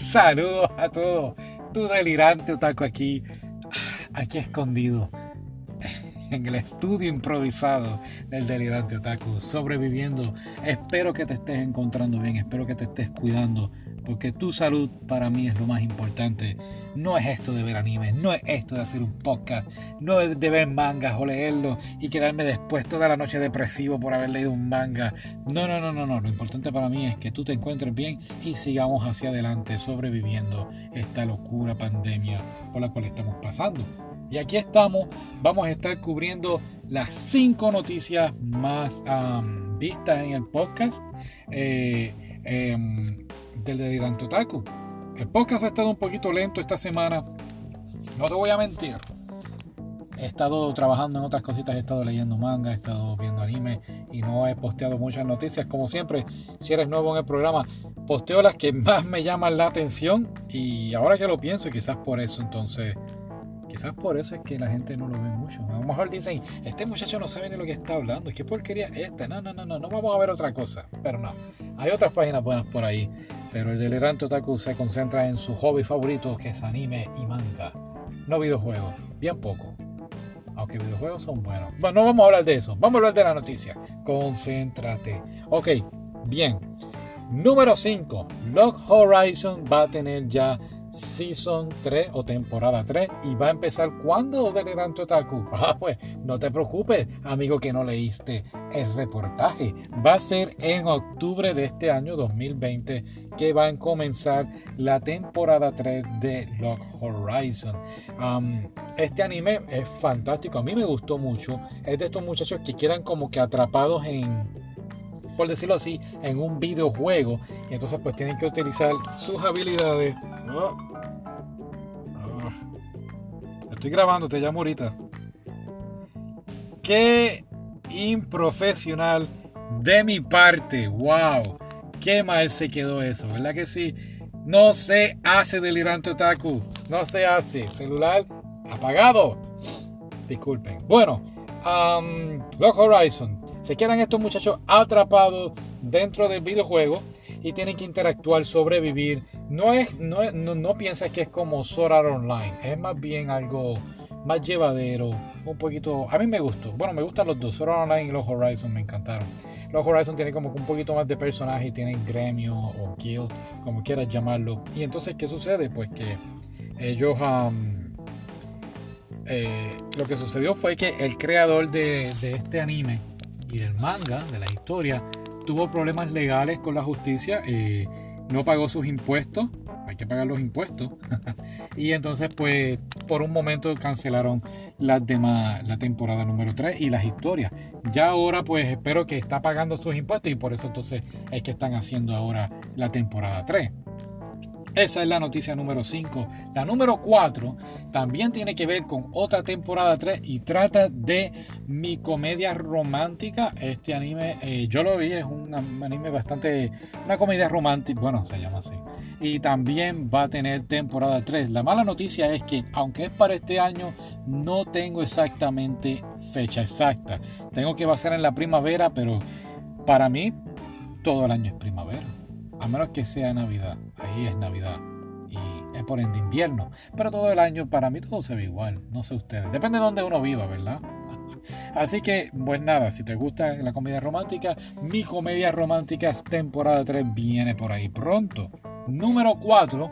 Saludos a todos. Tu delirante otaku aquí, aquí escondido. En el estudio improvisado del delirante otaku, sobreviviendo. Espero que te estés encontrando bien, espero que te estés cuidando, porque tu salud para mí es lo más importante. No es esto de ver anime, no es esto de hacer un podcast, no es de ver mangas o leerlo y quedarme después toda la noche depresivo por haber leído un manga. No, no, no, no, no. Lo importante para mí es que tú te encuentres bien y sigamos hacia adelante sobreviviendo esta locura pandemia por la cual estamos pasando. Y aquí estamos, vamos a estar cubriendo las cinco noticias más vistas en el podcast eh, em, del Delirante Otaku. El podcast ha estado un poquito lento esta semana, no te voy a mentir. He estado trabajando en otras cositas, he estado leyendo manga, he estado viendo anime y no he posteado muchas noticias. Como siempre, si eres nuevo en el programa, posteo las que más me llaman la atención y ahora que lo pienso, quizás por eso entonces Quizás por eso es que la gente no lo ve mucho. A lo mejor dicen, este muchacho no sabe ni lo que está hablando. ¿Qué porquería esta? No, no, no, no, no vamos a ver otra cosa. Pero no, hay otras páginas buenas por ahí. Pero el delirante otaku se concentra en su hobby favorito, que es anime y manga. No videojuegos, bien poco. Aunque videojuegos son buenos. Bueno, no vamos a hablar de eso. Vamos a hablar de la noticia. Concéntrate. Ok, bien. Número 5. Log Horizon va a tener ya Season 3 o temporada 3 y va a empezar cuando Delirante Otaku. Ah, pues no te preocupes, amigo que no leíste el reportaje. Va a ser en octubre de este año 2020 que va a comenzar la temporada 3 de Lock Horizon. este anime es fantástico, a mí me gustó mucho. Es de estos muchachos que quedan como que atrapados en por decirlo así, en un videojuego. Y entonces pues tienen que utilizar sus habilidades. Oh. Oh. Estoy grabando, te llamo ahorita. Qué improfesional de mi parte. Wow. Qué mal se quedó eso, ¿verdad que sí? No se hace delirante otaku. No se hace. Celular apagado. Disculpen. Bueno, Lock Horizon se quedan estos muchachos atrapados dentro del videojuego y tienen que interactuar, sobrevivir. No es, no, no, piensas que es como Sword Art Online, es más bien algo más llevadero, un poquito. A mí me gustó. Bueno, me gustan los dos, Sword Art Online y los Horizon me encantaron. Los Horizon tienen como un poquito más de personaje, tienen gremio o guild, como quieras llamarlo. Y entonces, ¿qué sucede? Pues que ellos. Eh, lo que sucedió fue que el creador de este anime y del manga, de la historia, tuvo problemas legales con la justicia, eh, no pagó sus impuestos, hay que pagar los impuestos, y entonces pues por un momento cancelaron las demás, la temporada número 3 y las historias. Ya ahora pues espero que está pagando sus impuestos y por eso entonces es que están haciendo ahora la temporada 3. Esa es la noticia número 5. La número 4 también tiene que ver con otra temporada 3 y trata de mi comedia romántica. Este anime, eh, yo lo vi, es un anime bastante, una comedia romántica, bueno, se llama así. Y también va a tener temporada 3. La mala noticia es que, aunque es para este año, no tengo exactamente fecha exacta. Tengo que basar en la primavera, pero para mí todo el año es primavera a menos que sea Navidad, ahí es Navidad y es por ende invierno, pero todo el año para mí todo se ve igual, no sé ustedes, depende de donde uno viva, ¿verdad? Así que, pues nada, si te gusta la comedia romántica, mi comedia romántica temporada 3 viene por ahí pronto. Número 4,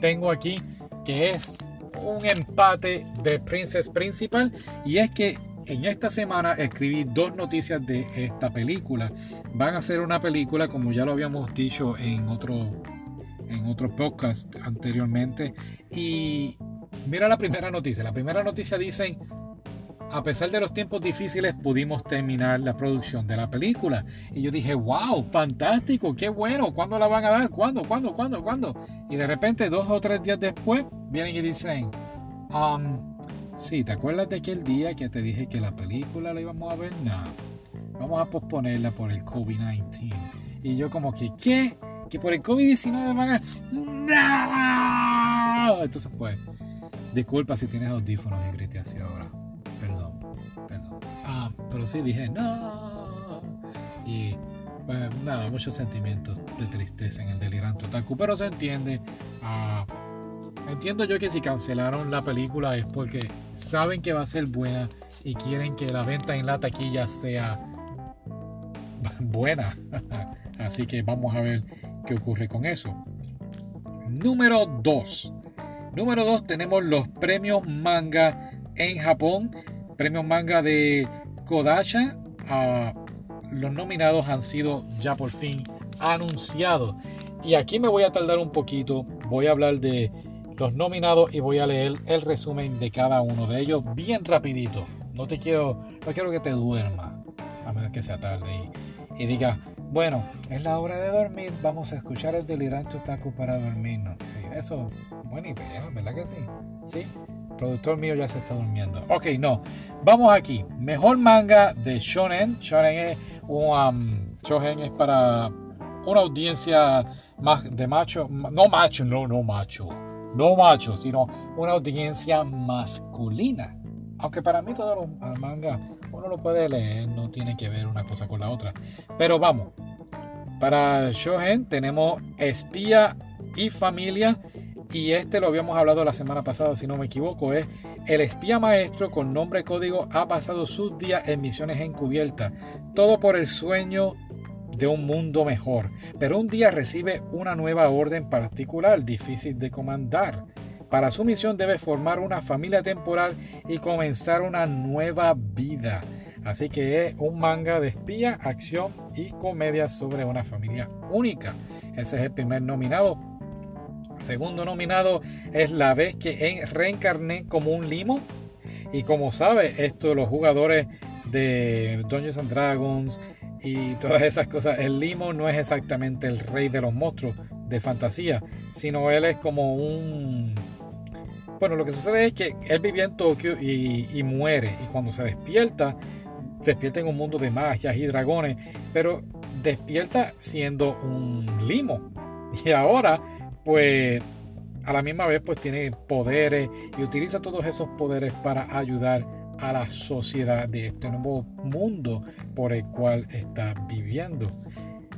tengo aquí que es un empate de Princess Principal y es que en esta semana escribí dos noticias de esta película. Van a ser una película, como ya lo habíamos dicho en otro, en podcast anteriormente. Y mira la primera noticia. La primera noticia dice, a pesar de los tiempos difíciles, pudimos terminar la producción de la película. Y yo dije, wow, fantástico, qué bueno, ¿cuándo la van a dar? ¿Cuándo? ¿Cuándo? ¿Cuándo? ¿Cuándo? Y de repente, dos o tres días después, vienen y dicen, um, Sí, ¿te acuerdas de aquel día que te dije que la película la íbamos a ver? No, vamos a posponerla por el COVID-19. Y yo como que, ¿qué? ¿Que por el COVID-19 van a...? ¡No! Entonces pues, disculpa si tienes audífonos y grité así ahora. Perdón, perdón. Ah, pero sí dije, no. Y pues, nada, muchos sentimientos de tristeza en el delirante otaku, pero se entiende. Ah, entiendo yo que si cancelaron la película es porque saben que va a ser buena y quieren que la venta en la taquilla sea buena. Así que vamos a ver qué ocurre con eso. Número 2. Número 2 tenemos los premios manga en Japón. Premios manga de Kodasha. Ah, los nominados han sido ya por fin anunciados. Y aquí me voy a tardar un poquito. Voy a hablar de los nominados y voy a leer el resumen de cada uno de ellos bien rapidito. No te quiero, no quiero que te duerma, a menos que sea tarde y, y diga, bueno, es la hora de dormir, vamos a escuchar el delirante otaku para dormirnos. Sí, eso, buena idea, ¿verdad que sí? Sí, productor mío ya se está durmiendo. Ok, no, vamos aquí. Mejor manga de shonen. Shonen es um, shonen es para una audiencia más de macho, no macho, no, no macho, no macho, sino una audiencia masculina. Aunque para mí todo los manga uno lo puede leer, no tiene que ver una cosa con la otra. Pero vamos, para Shohen tenemos Espía y Familia. Y este lo habíamos hablado la semana pasada, si no me equivoco, es el espía maestro con nombre código ha pasado sus días en misiones encubiertas. Todo por el sueño de un mundo mejor. Pero un día recibe una nueva orden particular, difícil de comandar. Para su misión debe formar una familia temporal y comenzar una nueva vida. Así que es un manga de espía, acción y comedia sobre una familia única. Ese es el primer nominado. Segundo nominado es la vez que reencarné como un limo. Y como sabe, esto los jugadores de Dungeons and Dragons y todas esas cosas, el limo no es exactamente el rey de los monstruos de fantasía, sino él es como un bueno, lo que sucede es que él vivía en Tokio y, muere. Y cuando se despierta, despierta en un mundo de magias y dragones. Pero despierta siendo un limo. Y ahora, pues, a la misma vez, pues tiene poderes y utiliza todos esos poderes para ayudar a la sociedad de este nuevo mundo por el cual está viviendo.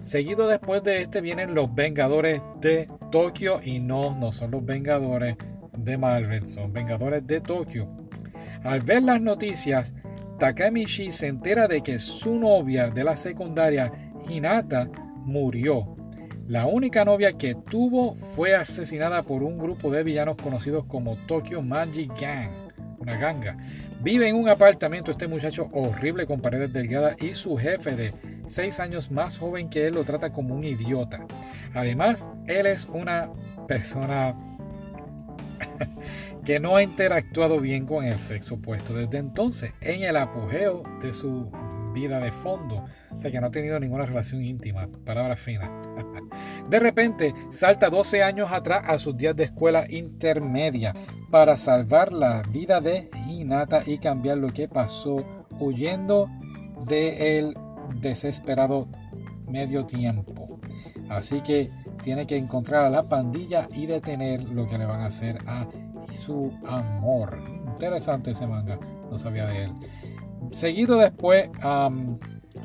Seguido después de este vienen los Vengadores de Tokio y no, no son los Vengadores de Marvel, son Vengadores de Tokio. Al ver las noticias, Takemichi se entera de que su novia de la secundaria, Hinata, murió. La única novia que tuvo fue asesinada por un grupo de villanos conocidos como Tokyo Magic Gang, una ganga. Vive en un apartamento este muchacho horrible con paredes delgadas y su jefe de 6 años más joven que él lo trata como un idiota. Además, él es una persona que no ha interactuado bien con el sexo opuesto desde entonces, en el apogeo de su vida de fondo. O sea que no ha tenido ninguna relación íntima, palabra fina. De repente salta 12 años atrás a sus días de escuela intermedia para salvar la vida de Hinata y cambiar lo que pasó huyendo del desesperado medio tiempo. Así que tiene que encontrar a la pandilla y detener lo que le van a hacer a su amor. Interesante ese manga, no sabía de él. Seguido después,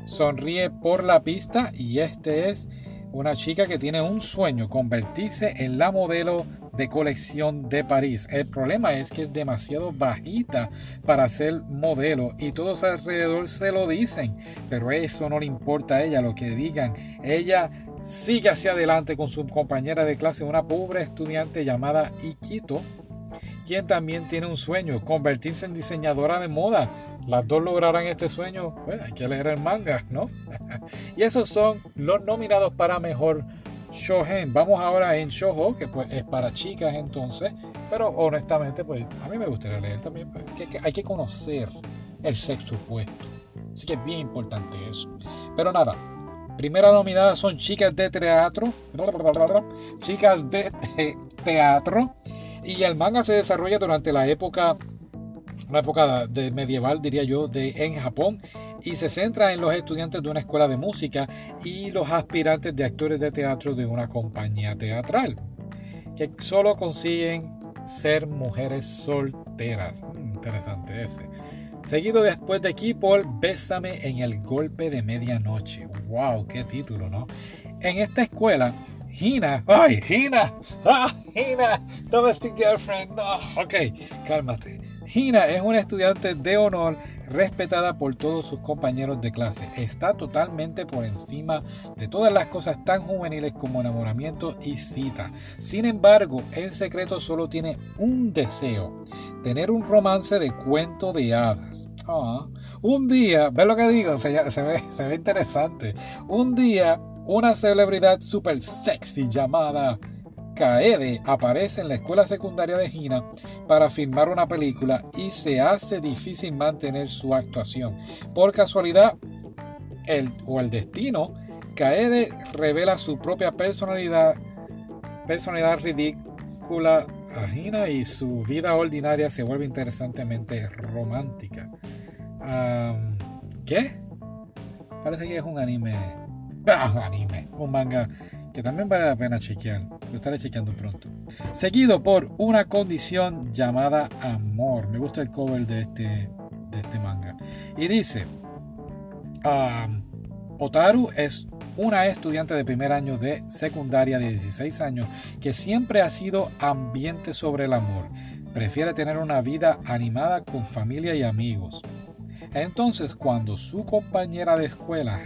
sonríe por la pista y este es una chica que tiene un sueño, convertirse en la modelo de colección de París. El problema es que es demasiado bajita para ser modelo y todos alrededor se lo dicen, pero eso no le importa a ella lo que digan. Ella sigue hacia adelante con su compañera de clase, una pobre estudiante llamada Ikito, quien también tiene un sueño, convertirse en diseñadora de moda. Las dos lograrán este sueño, bueno, hay que leer el manga, ¿no? y esos son los nominados para mejor shonen. Vamos ahora en shoujo, que pues es para chicas entonces, pero honestamente pues a mí me gustaría leer también, pues, que, hay que conocer el sexo opuesto. Así que es bien importante eso. Pero nada, primera nominada son chicas de teatro, chicas de teatro. Y el manga se desarrolla durante la época, una época de medieval, diría yo, de, en Japón, y se centra en los estudiantes de una escuela de música y los aspirantes de actores de teatro de una compañía teatral, que solo consiguen ser mujeres solteras. Mm, interesante ese. Seguido después de por Bésame en el golpe de medianoche. ¡Wow! ¡Qué título, ¿no? En esta escuela, Hina, ¡ay, Hina! ¡Ah, Hina! Domestic girlfriend. No. Ok, cálmate. Hina es una estudiante de honor respetada por todos sus compañeros de clase. Está totalmente por encima de todas las cosas tan juveniles como enamoramiento y cita. Sin embargo, en secreto solo tiene un deseo, tener un romance de cuento de hadas. Ah, un día, ve lo que digo, se, ve, se ve interesante. Un día, una celebridad super sexy llamada Kaede aparece en la escuela secundaria de Hina para filmar una película y se hace difícil mantener su actuación. Por casualidad el, o el destino, Kaede revela su propia personalidad, personalidad ridícula a Hina y su vida ordinaria se vuelve interesantemente romántica. ¿Qué? Parece que es un anime. Ah, un anime, un manga que también vale la pena chequear. Lo estaré chequeando pronto. Seguido por una condición llamada amor. Me gusta el cover de este, de este manga. Y dice, um, Otaru es una estudiante de primer año de secundaria de 16 años que siempre ha sido ambiente sobre el amor. Prefiere tener una vida animada con familia y amigos. Entonces, cuando su compañera de escuela,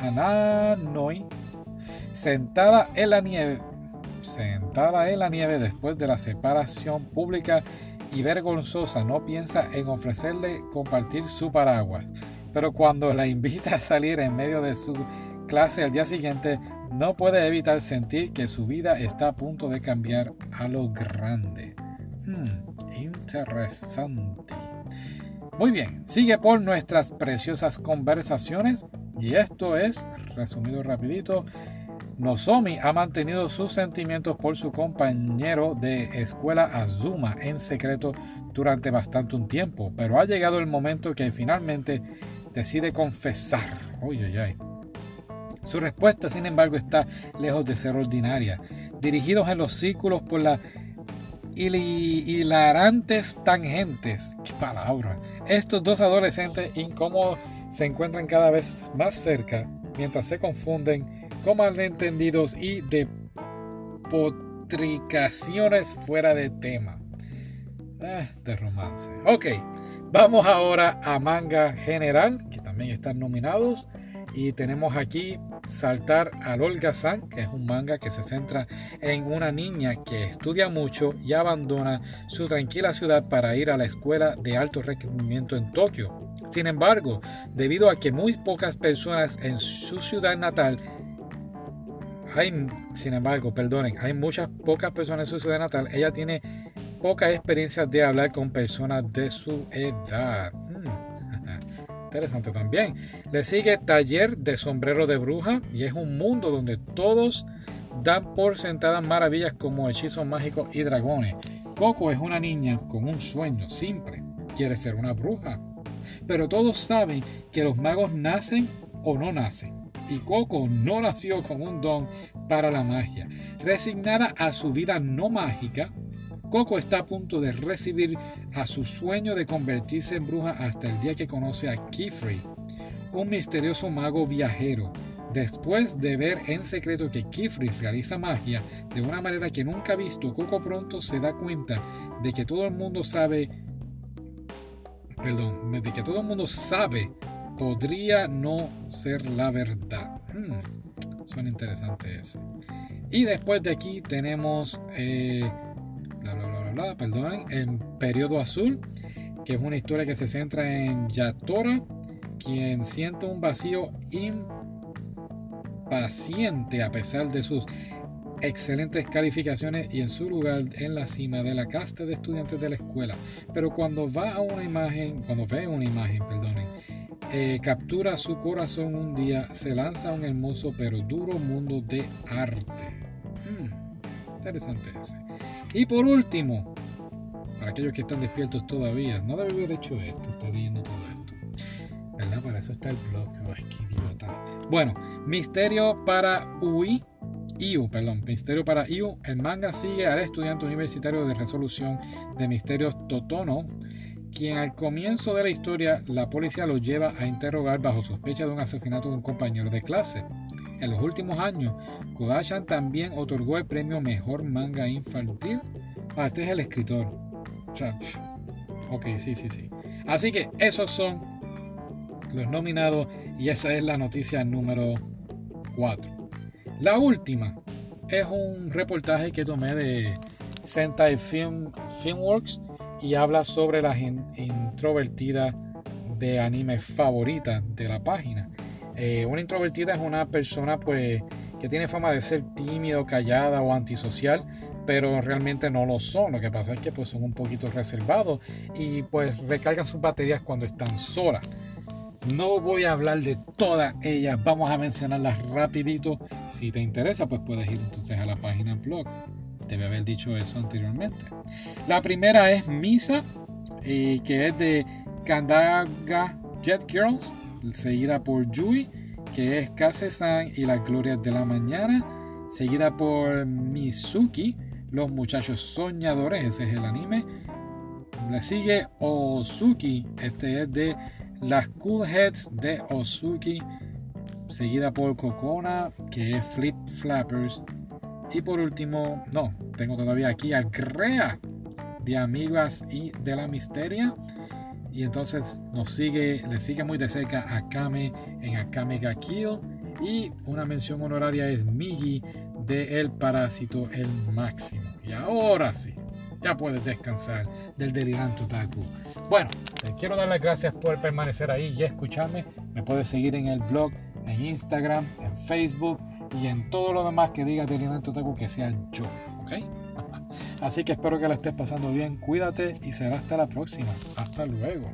Hananoi, sentada en la nieve, sentada en la nieve después de la separación pública y vergonzosa, no piensa en ofrecerle compartir su paraguas. Pero cuando la invita a salir en medio de su clase al día siguiente, no puede evitar sentir que su vida está a punto de cambiar a lo grande. Hmm, interesante. Muy bien, sigue por nuestras preciosas conversaciones y esto es, resumido rapidito, Nozomi ha mantenido sus sentimientos por su compañero de escuela Azuma en secreto durante bastante un tiempo, pero ha llegado el momento que finalmente decide confesar. Su respuesta, sin embargo, está lejos de ser ordinaria. Dirigidos en los círculos por las hilarantes tangentes, qué palabra, estos dos adolescentes incómodos se encuentran cada vez más cerca mientras se confunden con malentendidos y de potricaciones fuera de tema. Eh, de romance. Ok, vamos ahora a manga general, que también están nominados. Y tenemos aquí Saltar al Olga-san, que es un manga que se centra en una niña que estudia mucho y abandona su tranquila ciudad para ir a la escuela de alto rendimiento en Tokio. Sin embargo, debido a que muy pocas personas en su ciudad natal hay, sin embargo, perdonen, hay muchas pocas personas en su ciudad natal. Ella tiene poca experiencia de hablar con personas de su edad. Hmm, interesante también. Le sigue Taller de Sombrero de Bruja y es un mundo donde todos dan por sentadas maravillas como hechizos mágicos y dragones. Coco es una niña con un sueño simple. Quiere ser una bruja. Pero todos saben que los magos nacen o no nacen y Coco no nació con un don para la magia. Resignada a su vida no mágica, Coco está a punto de recibir a su sueño de convertirse en bruja hasta el día que conoce a Kifri, un misterioso mago viajero. Después de ver en secreto que Kifri realiza magia de una manera que nunca ha visto, Coco pronto se da cuenta de que todo el mundo sabe, perdón, de que todo el mundo sabe podría no ser la verdad. Hmm, suena interesante ese. Y después de aquí tenemos, eh, bla, bla, bla, bla, perdonen, el periodo azul, que es una historia que se centra en Yatora, quien siente un vacío impaciente a pesar de sus excelentes calificaciones y en su lugar en la cima de la casta de estudiantes de la escuela. Pero cuando va a una imagen, cuando ve una imagen, perdonen, eh, captura su corazón un día, se lanza a un hermoso pero duro mundo de arte. Hmm, interesante ese. Y por último, para aquellos que están despiertos todavía, no debe haber hecho esto, está leyendo todo esto. ¿Verdad? Para eso está el blog. Ay, qué idiota. Bueno, Misterio para UI. IU, perdón, Misterio para IU. El manga sigue al estudiante universitario de resolución de misterios Totono quien al comienzo de la historia la policía lo lleva a interrogar bajo sospecha de un asesinato de un compañero de clase. En los últimos años, Kodachan también otorgó el premio Mejor Manga Infantil. Ah, este es el escritor. Ok, sí, sí, sí. Así que esos son los nominados y esa es la noticia número 4. La última es un reportaje que tomé de Sentai Film, Filmworks y habla sobre la introvertida de anime favorita de la página. Eh, una introvertida es una persona pues que tiene fama de ser tímido, callada o antisocial, pero realmente no lo son. Lo que pasa es que pues son un poquito reservados y pues recargan sus baterías cuando están solas. No voy a hablar de todas ellas, vamos a mencionarlas rapidito. Si te interesa, pues puedes ir entonces a la página blog. Debe haber dicho eso anteriormente. La primera es Misa, eh, que es de Kandaga Jet Girls, seguida por Yui, que es Kase-san y las glorias de la mañana, seguida por Mizuki, los muchachos soñadores, ese es el anime. Le sigue Osuki, este es de las Cool Heads de Osuki, seguida por Kokona, que es Flip Flappers. Y por último, no, tengo todavía aquí a Grea de Amigas y de la Misteria. Y entonces nos sigue, le sigue muy de cerca a Kame en Akame ga Kill. Y una mención honoraria es Migi de El Parásito El Máximo. Y ahora sí, ya puedes descansar del delirante otaku. Bueno, te quiero dar las gracias por permanecer ahí y escucharme. Me puedes seguir en el blog, en Instagram, en Facebook y en todo lo demás que diga delirante otaku que sea yo. ¿Ok? Así que espero que la estés pasando bien, cuídate y será hasta la próxima. Hasta luego.